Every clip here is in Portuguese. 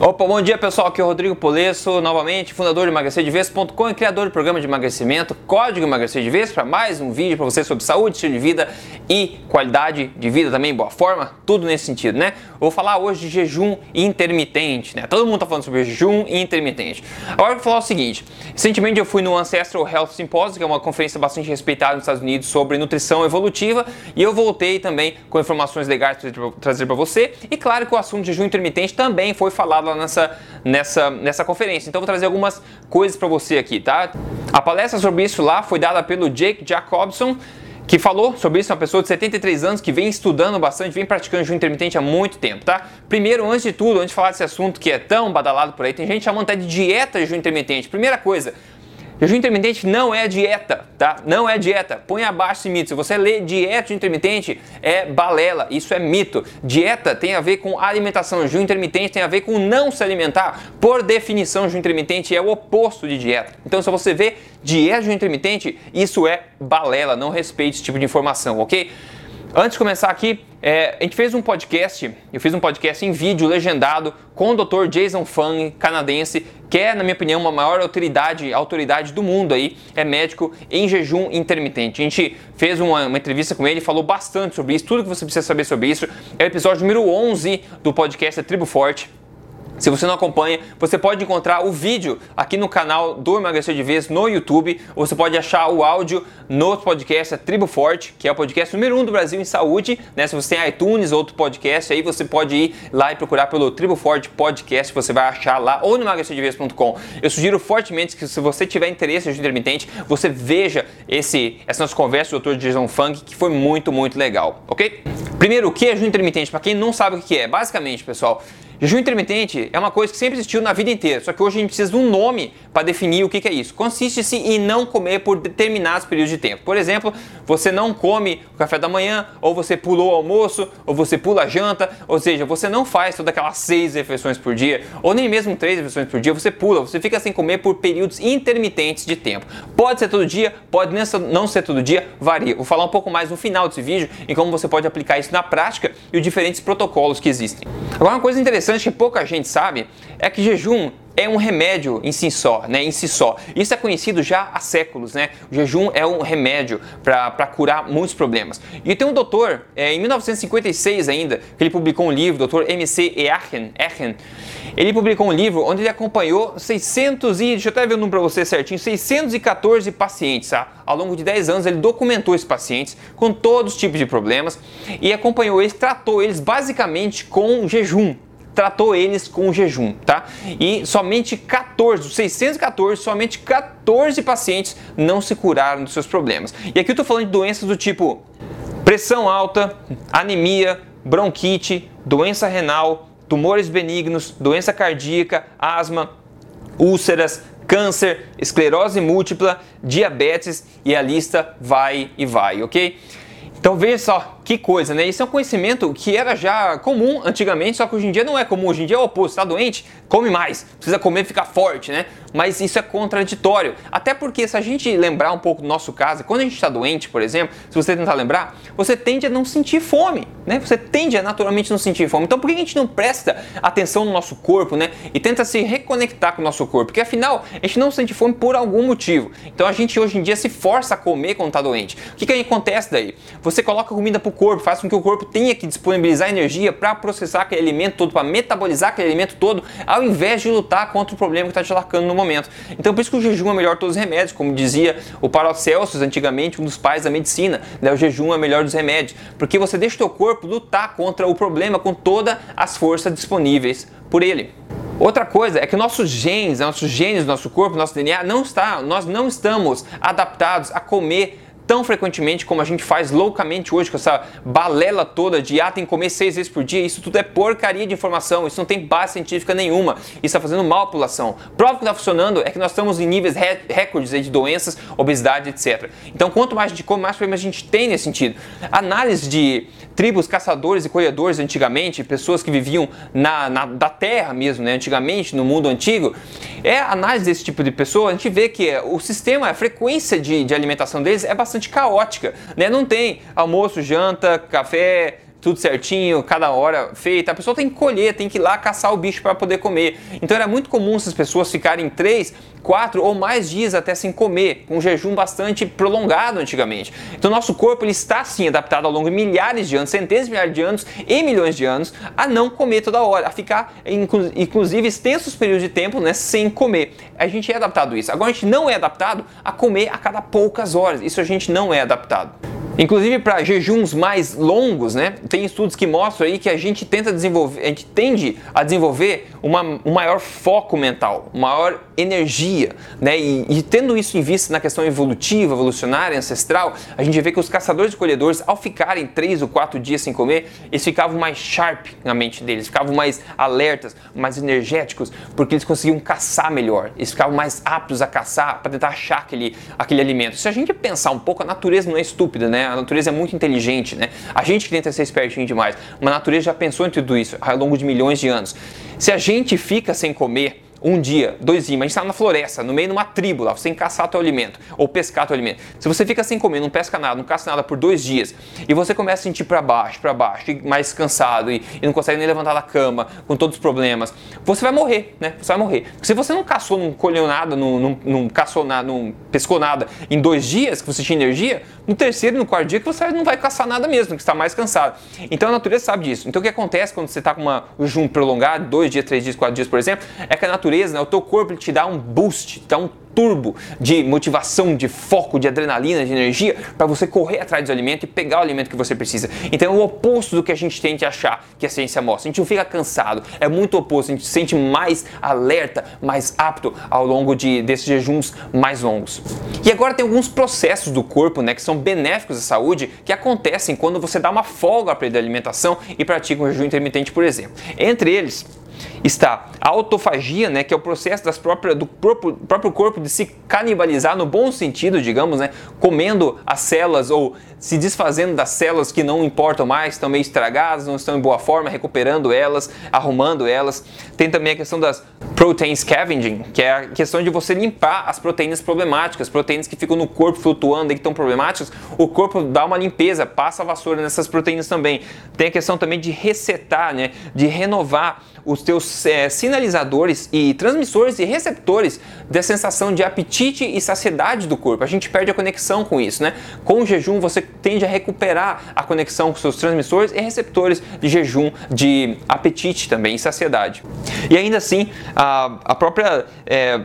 Opa, bom dia pessoal, aqui é o Rodrigo Polesso, novamente fundador de emagrecerdevez.com e criador do programa de emagrecimento Código Emagrecer de Vez para mais um vídeo para você sobre saúde, estilo de vida e qualidade de vida também, boa forma, tudo nesse sentido, né? vou falar hoje de jejum intermitente, né? Todo mundo tá falando sobre jejum intermitente. Agora eu vou falar o seguinte, recentemente eu fui no Ancestral Health Symposium, que é uma conferência bastante respeitada nos Estados Unidos sobre nutrição evolutiva, e eu voltei também com informações legais para trazer para você, e claro que o assunto de jejum intermitente também foi falado nessa, nessa, nessa conferência. Então vou trazer algumas coisas para você aqui, tá? A palestra sobre isso lá foi dada pelo Jake Jacobson, que falou sobre isso, uma pessoa de 73 anos que vem estudando bastante, vem praticando jejum intermitente há muito tempo, tá? Primeiro, antes de tudo, antes de falar desse assunto que é tão badalado por aí, tem gente chamando até de dieta jejum intermitente. Primeira coisa, Jejum intermitente não é dieta, tá? Não é dieta. Põe abaixo esse mito. Se você lê dieta intermitente, é balela. Isso é mito. Dieta tem a ver com alimentação. Jejum intermitente tem a ver com não se alimentar. Por definição, jejum intermitente é o oposto de dieta. Então, se você vê dieta jejum intermitente, isso é balela. Não respeite esse tipo de informação, ok? Antes de começar aqui, é, a gente fez um podcast, eu fiz um podcast em vídeo legendado com o Dr. Jason Fung, canadense, que é, na minha opinião, uma maior autoridade, autoridade do mundo aí, é médico em jejum intermitente. A gente fez uma, uma entrevista com ele, falou bastante sobre isso, tudo que você precisa saber sobre isso. É o episódio número 11 do podcast Tribo Forte. Se você não acompanha, você pode encontrar o vídeo aqui no canal do Emagrecer de Vez no YouTube, ou você pode achar o áudio no podcast a Tribo Forte, que é o podcast número 1 um do Brasil em saúde. Né? Se você tem iTunes, outro podcast, aí você pode ir lá e procurar pelo Tribo Forte Podcast, você vai achar lá, ou no emagrecerdevez.com. Eu sugiro fortemente que se você tiver interesse em intermitente, você veja esse, essa nossa conversa do Dr. Jason Funk, que foi muito, muito legal, ok? Primeiro, o que é jejum intermitente? Para quem não sabe o que é, basicamente, pessoal, Jejum intermitente é uma coisa que sempre existiu na vida inteira, só que hoje a gente precisa de um nome para definir o que, que é isso. Consiste-se em não comer por determinados períodos de tempo. Por exemplo, você não come o café da manhã, ou você pulou o almoço, ou você pula a janta, ou seja, você não faz todas aquelas seis refeições por dia, ou nem mesmo três refeições por dia, você pula, você fica sem comer por períodos intermitentes de tempo. Pode ser todo dia, pode não ser todo dia, varia. Vou falar um pouco mais no final desse vídeo em como você pode aplicar isso na prática e os diferentes protocolos que existem. Agora, uma coisa interessante interessante que pouca gente sabe é que jejum é um remédio em si só, né? Em si só. Isso é conhecido já há séculos, né? O jejum é um remédio para curar muitos problemas. E tem um doutor, é, em 1956 ainda, que ele publicou um livro, doutor M.C. Echen, ele publicou um livro onde ele acompanhou 600 e, deixa eu até ver o número para você certinho, 614 pacientes, tá? Ao longo de 10 anos ele documentou esses pacientes com todos os tipos de problemas e acompanhou eles, tratou eles basicamente com jejum, tratou eles com jejum, tá? E somente 14, dos 614, somente 14 pacientes não se curaram dos seus problemas. E aqui eu tô falando de doenças do tipo pressão alta, anemia, bronquite, doença renal, tumores benignos, doença cardíaca, asma, úlceras, câncer, esclerose múltipla, diabetes e a lista vai e vai, ok? Então veja só, que coisa, né? Isso é um conhecimento que era já comum antigamente, só que hoje em dia não é comum. Hoje em dia é o oposto. Está doente? Come mais. Precisa comer e ficar forte, né? Mas isso é contraditório. Até porque se a gente lembrar um pouco do nosso caso, quando a gente está doente, por exemplo, se você tentar lembrar, você tende a não sentir fome, né? Você tende a naturalmente não sentir fome. Então por que a gente não presta atenção no nosso corpo, né? E tenta se reconectar com o nosso corpo? Porque afinal, a gente não sente fome por algum motivo. Então a gente hoje em dia se força a comer quando está doente. O que, que acontece daí? Você coloca comida pro corpo, faz com que o corpo tenha que disponibilizar energia para processar aquele alimento todo, para metabolizar aquele alimento todo, ao invés de lutar contra o problema que está te atacando no momento. Então, por isso que o jejum é melhor todos os remédios, como dizia o Paracelsus antigamente, um dos pais da medicina, né? o jejum é melhor dos remédios, porque você deixa o teu corpo lutar contra o problema com todas as forças disponíveis por ele. Outra coisa é que nossos genes, nossos genes nosso corpo, nosso DNA não está, nós não estamos adaptados a comer tão frequentemente como a gente faz loucamente hoje, com essa balela toda de ah, tem que comer seis vezes por dia, isso tudo é porcaria de informação, isso não tem base científica nenhuma, isso está fazendo mal à população. Prova que está funcionando é que nós estamos em níveis recordes de doenças, obesidade, etc. Então, quanto mais a gente come, mais problemas a gente tem nesse sentido. Análise de tribos caçadores e colhedores antigamente, pessoas que viviam na, na da terra mesmo, né, antigamente, no mundo antigo, é análise desse tipo de pessoa, a gente vê que o sistema, a frequência de, de alimentação deles é bastante caótica, né? Não tem almoço, janta, café, tudo certinho, cada hora feita. A pessoa tem que colher, tem que ir lá caçar o bicho para poder comer. Então era muito comum essas pessoas ficarem três, quatro ou mais dias até sem comer, com um jejum bastante prolongado antigamente. Então nosso corpo ele está sim adaptado ao longo de milhares de anos, centenas de milhares de anos e milhões de anos a não comer toda hora, a ficar inclusive extensos períodos de tempo né, sem comer. A gente é adaptado a isso. Agora a gente não é adaptado a comer a cada poucas horas. Isso a gente não é adaptado. Inclusive para jejuns mais longos, né? Tem estudos que mostram aí que a gente tenta desenvolver, a gente tende a desenvolver uma, um maior foco mental, maior energia, né? E, e, tendo isso em vista na questão evolutiva, evolucionária, ancestral, a gente vê que os caçadores e colhedores, ao ficarem três ou quatro dias sem comer, eles ficavam mais sharp na mente deles, ficavam mais alertas, mais energéticos, porque eles conseguiam caçar melhor, eles ficavam mais aptos a caçar para tentar achar aquele, aquele alimento. Se a gente pensar um pouco, a natureza não é estúpida, né? A natureza é muito inteligente, né? A gente que tenta ser espertinho demais, mas a natureza já pensou em tudo isso ao longo de milhões de anos. Se a gente fica sem comer, um dia, dois dias, mas a gente está na floresta, no meio de uma tribo lá, que caçar teu alimento ou pescar teu alimento. Se você fica sem comer, não pesca nada, não caça nada por dois dias e você começa a sentir para baixo, para baixo, mais cansado e, e, não consegue nem levantar da cama, com todos os problemas, você vai morrer, né? Você vai morrer. Se você não caçou, não colheu nada, não, não, não caçou nada, não pescou nada em dois dias que você tinha energia, no terceiro e no quarto dia que você não vai caçar nada mesmo, que está mais cansado. Então a natureza sabe disso. Então o que acontece quando você está com uma, um jejum prolongado, dois dias, três dias, quatro dias, por exemplo, é que a natureza natureza, né, o teu corpo te dá um boost, dá um turbo de motivação, de foco, de adrenalina, de energia para você correr atrás do alimento e pegar o alimento que você precisa. Então é o oposto do que a gente tende a achar que a ciência mostra. A gente não fica cansado, é muito oposto, a gente se sente mais alerta, mais apto ao longo de, desses jejuns mais longos. E agora tem alguns processos do corpo né, que são benéficos à saúde que acontecem quando você dá uma folga para a alimentação e pratica um jejum intermitente, por exemplo. Entre eles, está a autofagia, né, que é o processo das próprias, do próprio, próprio corpo de se canibalizar no bom sentido, digamos, né, comendo as células ou se desfazendo das células que não importam mais, estão meio estragadas, não estão em boa forma, recuperando elas, arrumando elas. Tem também a questão das protein scavenging, que é a questão de você limpar as proteínas problemáticas, proteínas que ficam no corpo flutuando e que estão problemáticas, o corpo dá uma limpeza, passa a vassoura nessas proteínas também. Tem a questão também de resetar, né, de renovar os teus é, sinalizadores e transmissores e receptores da sensação de apetite e saciedade do corpo. A gente perde a conexão com isso, né? Com o jejum você tende a recuperar a conexão com seus transmissores e receptores de jejum, de apetite também e saciedade. E ainda assim, a, a própria é,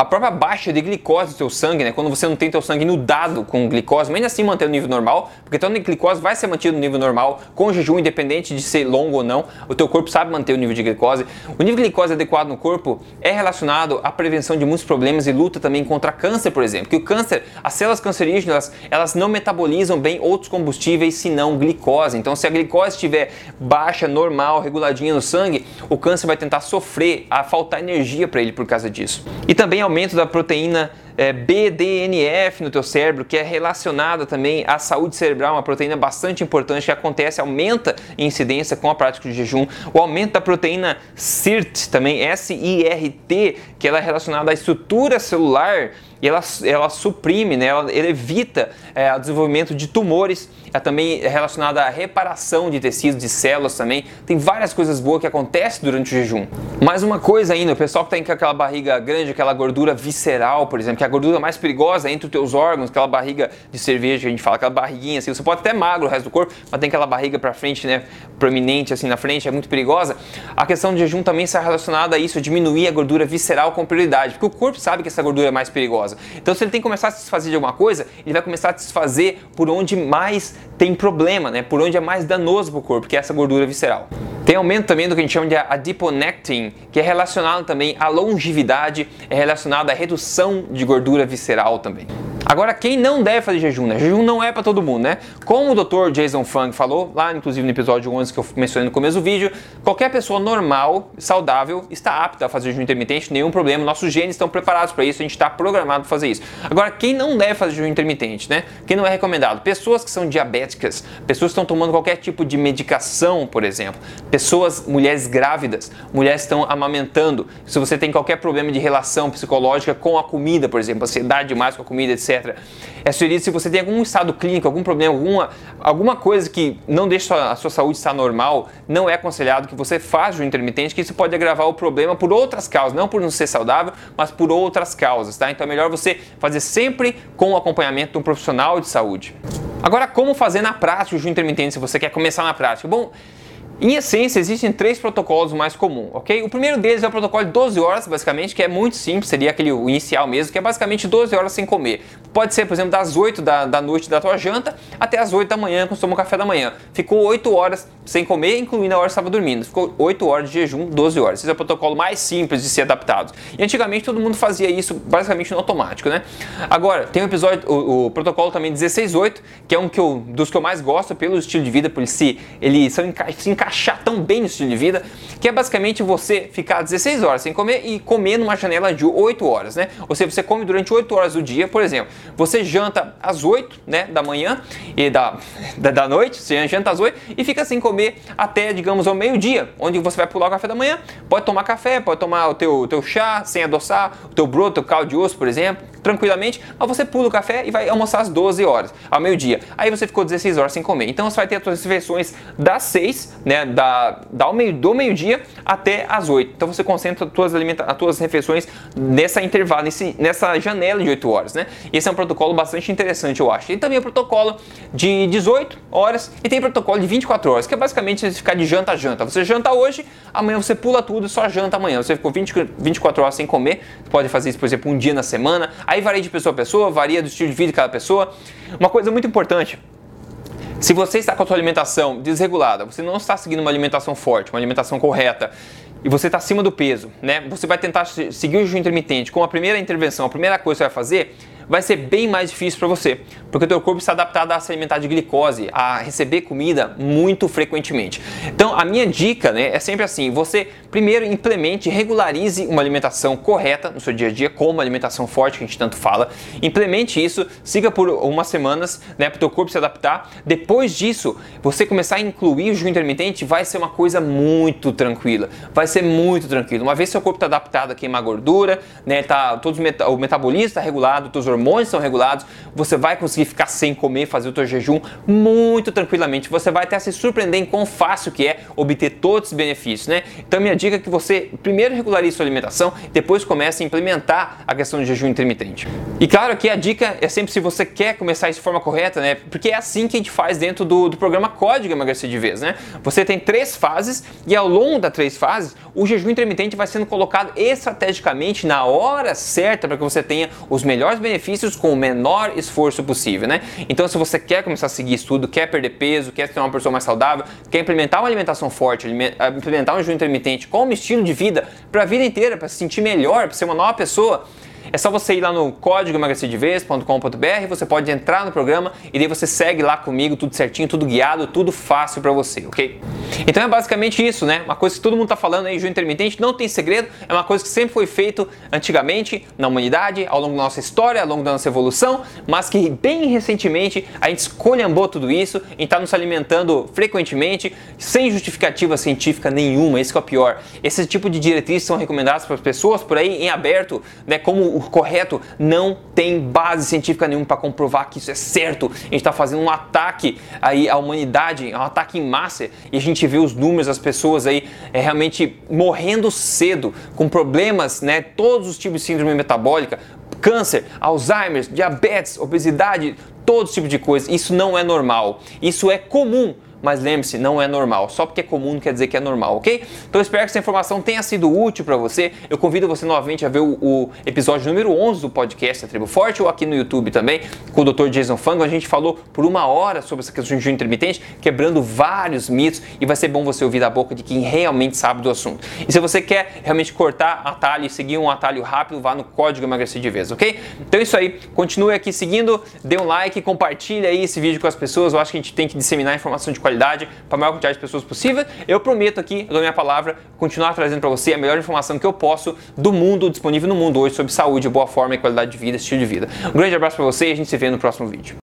a própria baixa de glicose do seu sangue, né, quando você não tem teu sangue inundado com glicose, mas ainda assim manter o nível normal, porque então a glicose vai ser mantido no nível normal com jejum, independente de ser longo ou não, o teu corpo sabe manter o nível de glicose. O nível de glicose adequado no corpo é relacionado à prevenção de muitos problemas e luta também contra câncer, por exemplo, que o câncer, as células cancerígenas, elas não metabolizam bem outros combustíveis senão glicose. Então, se a glicose estiver baixa, normal, reguladinha no sangue, o câncer vai tentar sofrer, a faltar energia para ele por causa disso. E também aumento da proteína é, BDNF no teu cérebro, que é relacionada também à saúde cerebral, uma proteína bastante importante que acontece, aumenta em incidência com a prática de jejum. O aumento da proteína SIRT, também S-I-R-T, que ela é relacionada à estrutura celular e ela, ela suprime, né, ela, ela evita é, o desenvolvimento de tumores, é também relacionada à reparação de tecidos, de células também. Tem várias coisas boas que acontecem durante o jejum. Mais uma coisa ainda, o pessoal que tem aquela barriga grande, aquela gordura visceral, por exemplo, que é a gordura mais perigosa entre os teus órgãos, aquela barriga de cerveja que a gente fala, aquela barriguinha assim, você pode até magro o resto do corpo, mas tem aquela barriga para frente, né, prominente assim na frente, é muito perigosa. A questão do jejum também está relacionada a isso, diminuir a gordura visceral com prioridade, porque o corpo sabe que essa gordura é mais perigosa. Então, se ele tem que começar a se desfazer de alguma coisa, ele vai começar a se desfazer por onde mais tem problema, né? Por onde é mais danoso para o corpo, que é essa gordura visceral. Tem aumento também do que a gente chama de adiponectin, que é relacionado também à longevidade, é relacionado à redução de gordura visceral também. Agora, quem não deve fazer jejum, né? Jejum não é para todo mundo, né? Como o Dr. Jason Fung falou, lá inclusive no episódio 11 que eu mencionei no começo do vídeo, qualquer pessoa normal, saudável, está apta a fazer jejum intermitente, nenhum problema. Nossos genes estão preparados para isso, a gente está programado para fazer isso. Agora, quem não deve fazer jejum intermitente, né? Quem não é recomendado? Pessoas que são diabéticas, pessoas que estão tomando qualquer tipo de medicação, por exemplo, pessoas, mulheres grávidas, mulheres que estão amamentando. Se você tem qualquer problema de relação psicológica com a comida, por exemplo, ansiedade demais com a comida, etc É sugerido se você tem algum estado clínico, algum problema, alguma, alguma coisa que não deixa a sua saúde estar normal, não é aconselhado que você faça jejum intermitente, que isso pode agravar o problema por outras causas, não por não ser saudável, mas por outras causas, tá? Então é melhor você fazer sempre com o acompanhamento de um profissional de saúde. Agora, como fazer na prática o jejum intermitente se você quer começar na prática? Bom, em essência, existem três protocolos mais comuns, ok? O primeiro deles é o protocolo de 12 horas, basicamente, que é muito simples, seria aquele inicial mesmo, que é basicamente 12 horas sem comer. Pode ser, por exemplo, das 8 da, da noite da tua janta até as 8 da manhã, quando toma café da manhã. Ficou 8 horas sem comer, incluindo a hora que estava dormindo. Ficou 8 horas de jejum, 12 horas. Esse é o protocolo mais simples de ser adaptado. E antigamente todo mundo fazia isso basicamente no automático, né? Agora, tem o episódio, o, o protocolo também 16-8, que é um que eu, dos que eu mais gosto pelo estilo de vida, por ele se, ele se encaixar encaixar tão bem no estilo de vida, que é basicamente você ficar 16 horas sem comer e comer numa janela de 8 horas, né? Ou seja, você come durante 8 horas do dia, por exemplo, você janta às 8 né, da manhã e da, da, da noite, você janta às 8 e fica sem comer até, digamos, ao meio-dia, onde você vai pular o café da manhã, pode tomar café, pode tomar o teu, teu chá sem adoçar, o teu broto, teu caldo de osso, por exemplo, tranquilamente, mas você pula o café e vai almoçar às 12 horas, ao meio-dia. Aí você ficou 16 horas sem comer. Então você vai ter as suas refeições das 6, né, da, da meio, do meio-dia até as 8. Então você concentra as tuas, alimenta as refeições nessa intervalo, nesse, nessa janela de 8 horas, né? Esse é um protocolo bastante interessante, eu acho. Tem também o protocolo de 18 horas e tem protocolo de 24 horas, que é basicamente você ficar de janta a janta. Você janta hoje, amanhã você pula tudo e só janta amanhã. Você ficou 20, 24 horas sem comer, pode fazer isso, por exemplo, um dia na semana. Aí varia de pessoa a pessoa, varia do estilo de vida de cada pessoa. Uma coisa muito importante, se você está com a sua alimentação desregulada, você não está seguindo uma alimentação forte, uma alimentação correta, e você está acima do peso, né? Você vai tentar seguir o jejum intermitente. Com a primeira intervenção, a primeira coisa que você vai fazer vai ser bem mais difícil para você, porque o teu corpo está adaptado a se alimentar de glicose, a receber comida muito frequentemente. Então, a minha dica, né, é sempre assim: você primeiro implemente, regularize uma alimentação correta no seu dia a dia, como uma alimentação forte que a gente tanto fala. Implemente isso, siga por umas semanas, né, para o teu corpo se adaptar. Depois disso, você começar a incluir o jejum intermitente, vai ser uma coisa muito tranquila. Vai ser muito tranquilo. Uma vez seu corpo está adaptado a queimar gordura, né, tá todos o metabolismo está regulado, teus hormônios hormônios são regulados, você vai conseguir ficar sem comer, fazer o teu jejum muito tranquilamente. Você vai até se surpreender em quão fácil que é obter todos os benefícios, né? Então minha dica é que você primeiro regularize sua alimentação, depois comece a implementar a questão do jejum intermitente. E claro que a dica é sempre se você quer começar isso de forma correta, né? Porque é assim que a gente faz dentro do, do programa Código Emagrecer de Vez, né? Você tem três fases e ao longo das três fases, o jejum intermitente vai sendo colocado estrategicamente na hora certa para que você tenha os melhores benefícios benefícios com o menor esforço possível, né? Então, se você quer começar a seguir estudo, quer perder peso, quer ser uma pessoa mais saudável, quer implementar uma alimentação forte, ah, implementar um jejum intermitente como estilo de vida para a vida inteira, para se sentir melhor, para ser uma nova pessoa, é só você ir lá no código emagrecerdeves.com.br, você pode entrar no programa e daí você segue lá comigo, tudo certinho, tudo guiado, tudo fácil para você, ok? Então é basicamente isso, né? Uma coisa que todo mundo tá falando aí, jejum intermitente, não tem segredo, é uma coisa que sempre foi feito antigamente na humanidade, ao longo da nossa história, ao longo da nossa evolução, mas que bem recentemente a gente escolhambou tudo isso e está nos alimentando frequentemente, sem justificativa científica nenhuma, esse é o pior. Esse tipo de diretrizes são recomendadas para as pessoas por aí em aberto, né? Como correto, não tem base científica nenhuma para comprovar que isso é certo. A gente está fazendo um ataque aí à humanidade, um ataque em massa, e a gente vê os números das pessoas aí é, realmente morrendo cedo, com problemas, né? Todos os tipos de síndrome metabólica, câncer, Alzheimer, diabetes, obesidade, todo tipo de coisa. Isso não é normal. Isso é comum mas lembre-se, não é normal. Só porque é comum não quer dizer que é normal, ok? Então espero que essa informação tenha sido útil para você. Eu convido você novamente a ver o, o, episódio número 11 do podcast A Tribo Forte ou aqui no YouTube também, com o Dr. Jason Fango. A gente falou por uma hora sobre essa questão de jejum intermitente, quebrando vários mitos e vai ser bom você ouvir da boca de quem realmente sabe do assunto. E se você quer realmente cortar atalho e seguir um atalho rápido, vá no código emagrecer de vez, ok? Então é isso aí. Continue aqui seguindo, dê um like, compartilhe aí esse vídeo com as pessoas. Eu acho que a gente tem que disseminar informação de qualidade qualidade para a maior quantidade de pessoas possível. Eu prometo aqui, eu dou minha palavra, continuar trazendo para você a melhor informação que eu posso do mundo disponível no mundo hoje sobre saúde, boa forma e qualidade de vida, estilo de vida. Um grande abraço para você e a gente se vê no próximo vídeo.